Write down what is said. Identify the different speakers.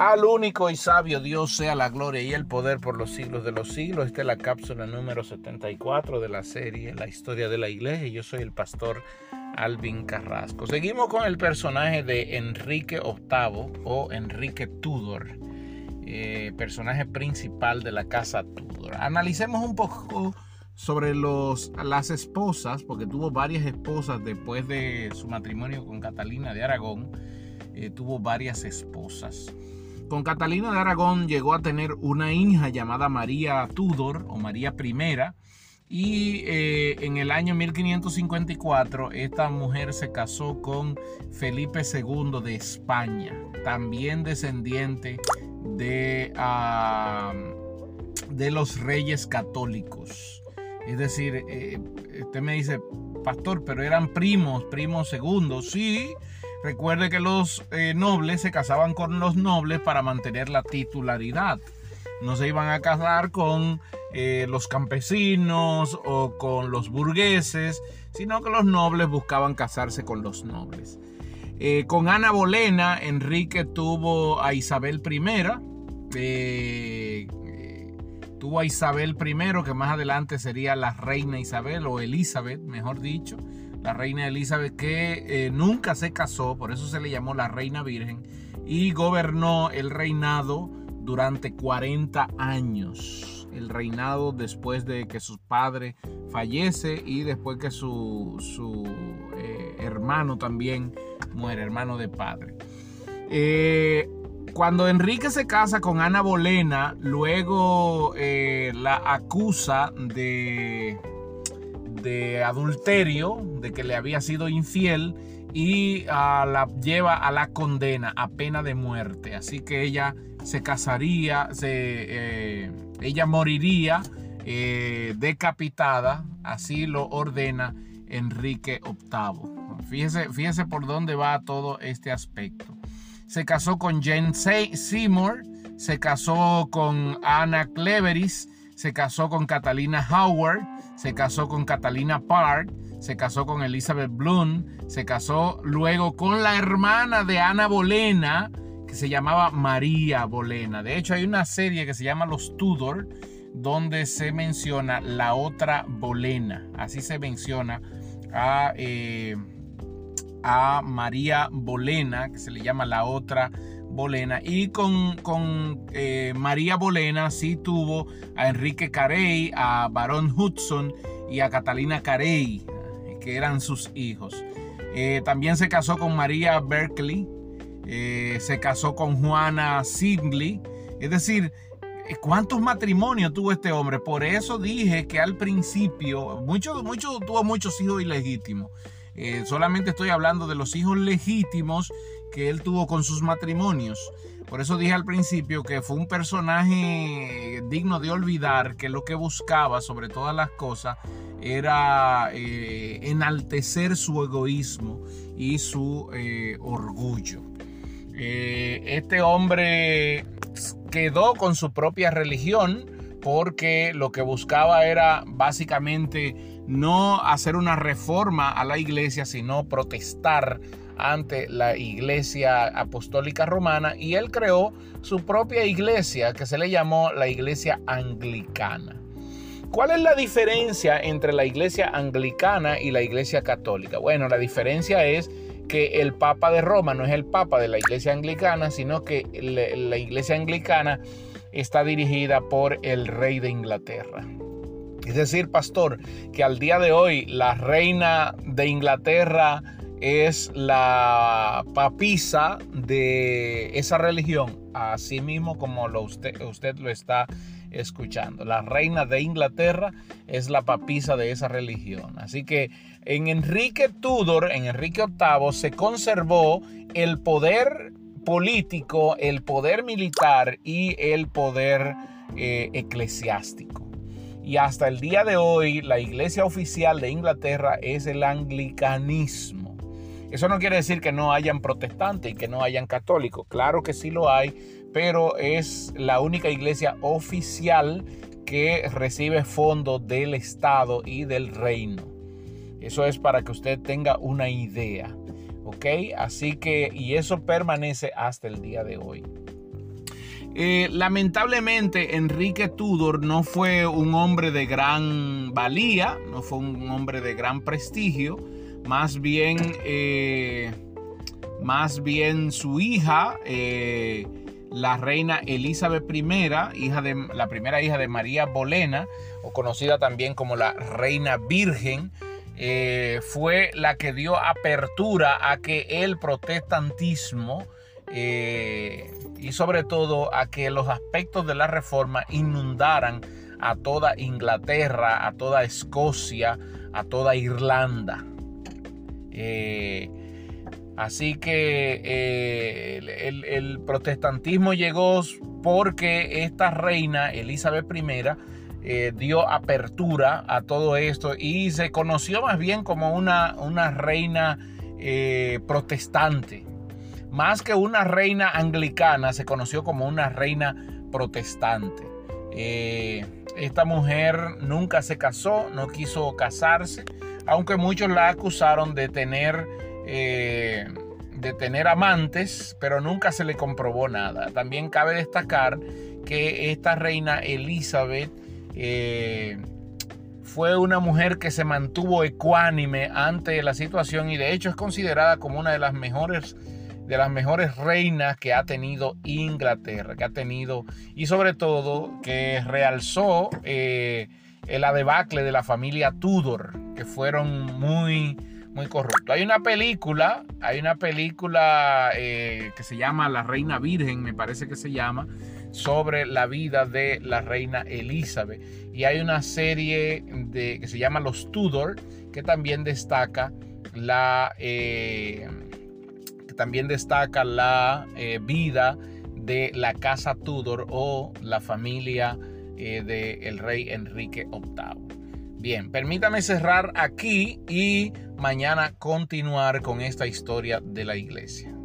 Speaker 1: Al único y sabio Dios sea la gloria y el poder por los siglos de los siglos. Esta es la cápsula número 74 de la serie La historia de la iglesia. Yo soy el pastor Alvin Carrasco. Seguimos con el personaje de Enrique VIII o Enrique Tudor, eh, personaje principal de la casa Tudor. Analicemos un poco sobre los, las esposas, porque tuvo varias esposas después de su matrimonio con Catalina de Aragón. Eh, tuvo varias esposas. Con Catalina de Aragón llegó a tener una hija llamada María Tudor o María I. Y eh, en el año 1554 esta mujer se casó con Felipe II de España, también descendiente de, los reyes católicos. Es decir, eh, usted me dice, pastor, pero eran primos, primos segundos. Sí, Recuerde que los eh, nobles se casaban con los nobles para mantener la titularidad. No se iban a casar con eh, los campesinos o con los burgueses, sino que los nobles buscaban casarse con los nobles. Eh, con Ana Bolena, Enrique tuvo a Isabel I. tuvo a Isabel I, que más adelante sería la reina Isabel o Elizabeth, mejor dicho la reina Elizabeth, que eh, nunca se casó, por eso se le llamó la reina virgen, y gobernó el reinado durante 40 años. El reinado después de que su padre fallece y después que su, su eh, hermano también muere, hermano de padre. Eh, cuando Enrique se casa con Ana Bolena, luego la acusa de de adulterio, de que le había sido infiel y ah, la lleva a la condena, a pena de muerte. Así que ella se casaría, se, eh, ella moriría eh, decapitada, así lo ordena Enrique VIII. Fíjese, fíjese por dónde va todo este aspecto. Se casó con Jane Seymour, se casó con Anna Cleveris, se casó con Catalina Howard, se casó con Catalina Park, se casó con Elizabeth Bloom, se casó luego con la hermana de Ana Bolena, que se llamaba María Bolena. De hecho, hay una serie que se llama Los Tudor, donde se menciona la otra Bolena. Así se menciona a, eh, a María Bolena, que se le llama la otra Bolena. Y con, con eh, María Bolena sí tuvo a Enrique Carey, a Barón Hudson y a Catalina Carey, que eran sus hijos. Eh, también se casó con María Berkeley, eh, se casó con Juana Sigley. Es decir, ¿cuántos matrimonios tuvo este hombre? Por eso dije que al principio, mucho, mucho, tuvo muchos hijos ilegítimos. solamente estoy hablando de los hijos legítimos que él tuvo con sus matrimonios. Por eso dije al principio que fue un personaje digno de olvidar, que lo que buscaba sobre todas las cosas era eh, enaltecer su egoísmo y su eh, orgullo. Eh, este hombre quedó con su propia religión porque lo que buscaba era básicamente no hacer una reforma a la iglesia, sino protestar ante la iglesia apostólica romana y él creó su propia iglesia que se le llamó la iglesia anglicana. ¿Cuál es la diferencia entre la iglesia anglicana y la iglesia católica? Bueno, la diferencia es que el Papa de Roma no es el Papa de la iglesia anglicana, sino que la iglesia anglicana está dirigida por el rey de Inglaterra. Es decir, pastor, que al día de hoy la reina de Inglaterra es la papisa de esa religión, así mismo como lo usted, usted lo está escuchando. La reina de Inglaterra es la papisa de esa religión. Así que en Enrique Tudor, en Enrique VIII, se conservó el poder político, el poder militar y el poder eh, eclesiástico. Y hasta el día de hoy, la iglesia oficial de Inglaterra es el anglicanismo. Eso no quiere decir que no hayan protestantes y que no hayan católicos. Claro que sí lo hay, pero es la única iglesia oficial que recibe fondos del Estado y del reino. Eso es para que usted tenga una idea. ¿Ok? Así que, y eso permanece hasta el día de hoy. Eh, lamentablemente, Enrique Tudor no fue un hombre de gran valía, no fue un hombre de gran prestigio, más bien, eh, más bien su hija, eh, la reina Elizabeth I, hija de, la primera hija de María Bolena, o conocida también como la reina virgen, fue la que dio apertura a que el protestantismo eh, y sobre todo a que los aspectos de la reforma inundaran a toda Inglaterra, a toda Escocia, a toda Irlanda. Eh, así que eh, el, protestantismo llegó porque esta reina, Elizabeth I, dio apertura a todo esto y se conoció más bien como una, reina protestante más que una reina anglicana, se conoció como una reina protestante. Eh, esta mujer nunca se casó, no quiso casarse, aunque muchos la acusaron de tener, eh, de tener amantes, pero nunca se le comprobó nada. También cabe destacar que esta reina Elizabeth eh, fue una mujer que se mantuvo ecuánime ante la situación y de hecho es considerada como una de las mejores de las mejores reinas que ha tenido Inglaterra, que ha tenido, y sobre todo que realzó eh, la debacle de la familia Tudor, fueron muy, muy corruptos. Hay una película, hay una película eh, que se llama La Reina Virgen, me parece que se llama, sobre la vida de la reina Elizabeth. Y hay una serie de, que se llama Los Tudor, que también destaca la... Eh, también destaca la eh, vida de la casa Tudor o la familia del rey Enrique VIII. Bien, permítame cerrar aquí y mañana continuar con esta historia de la iglesia.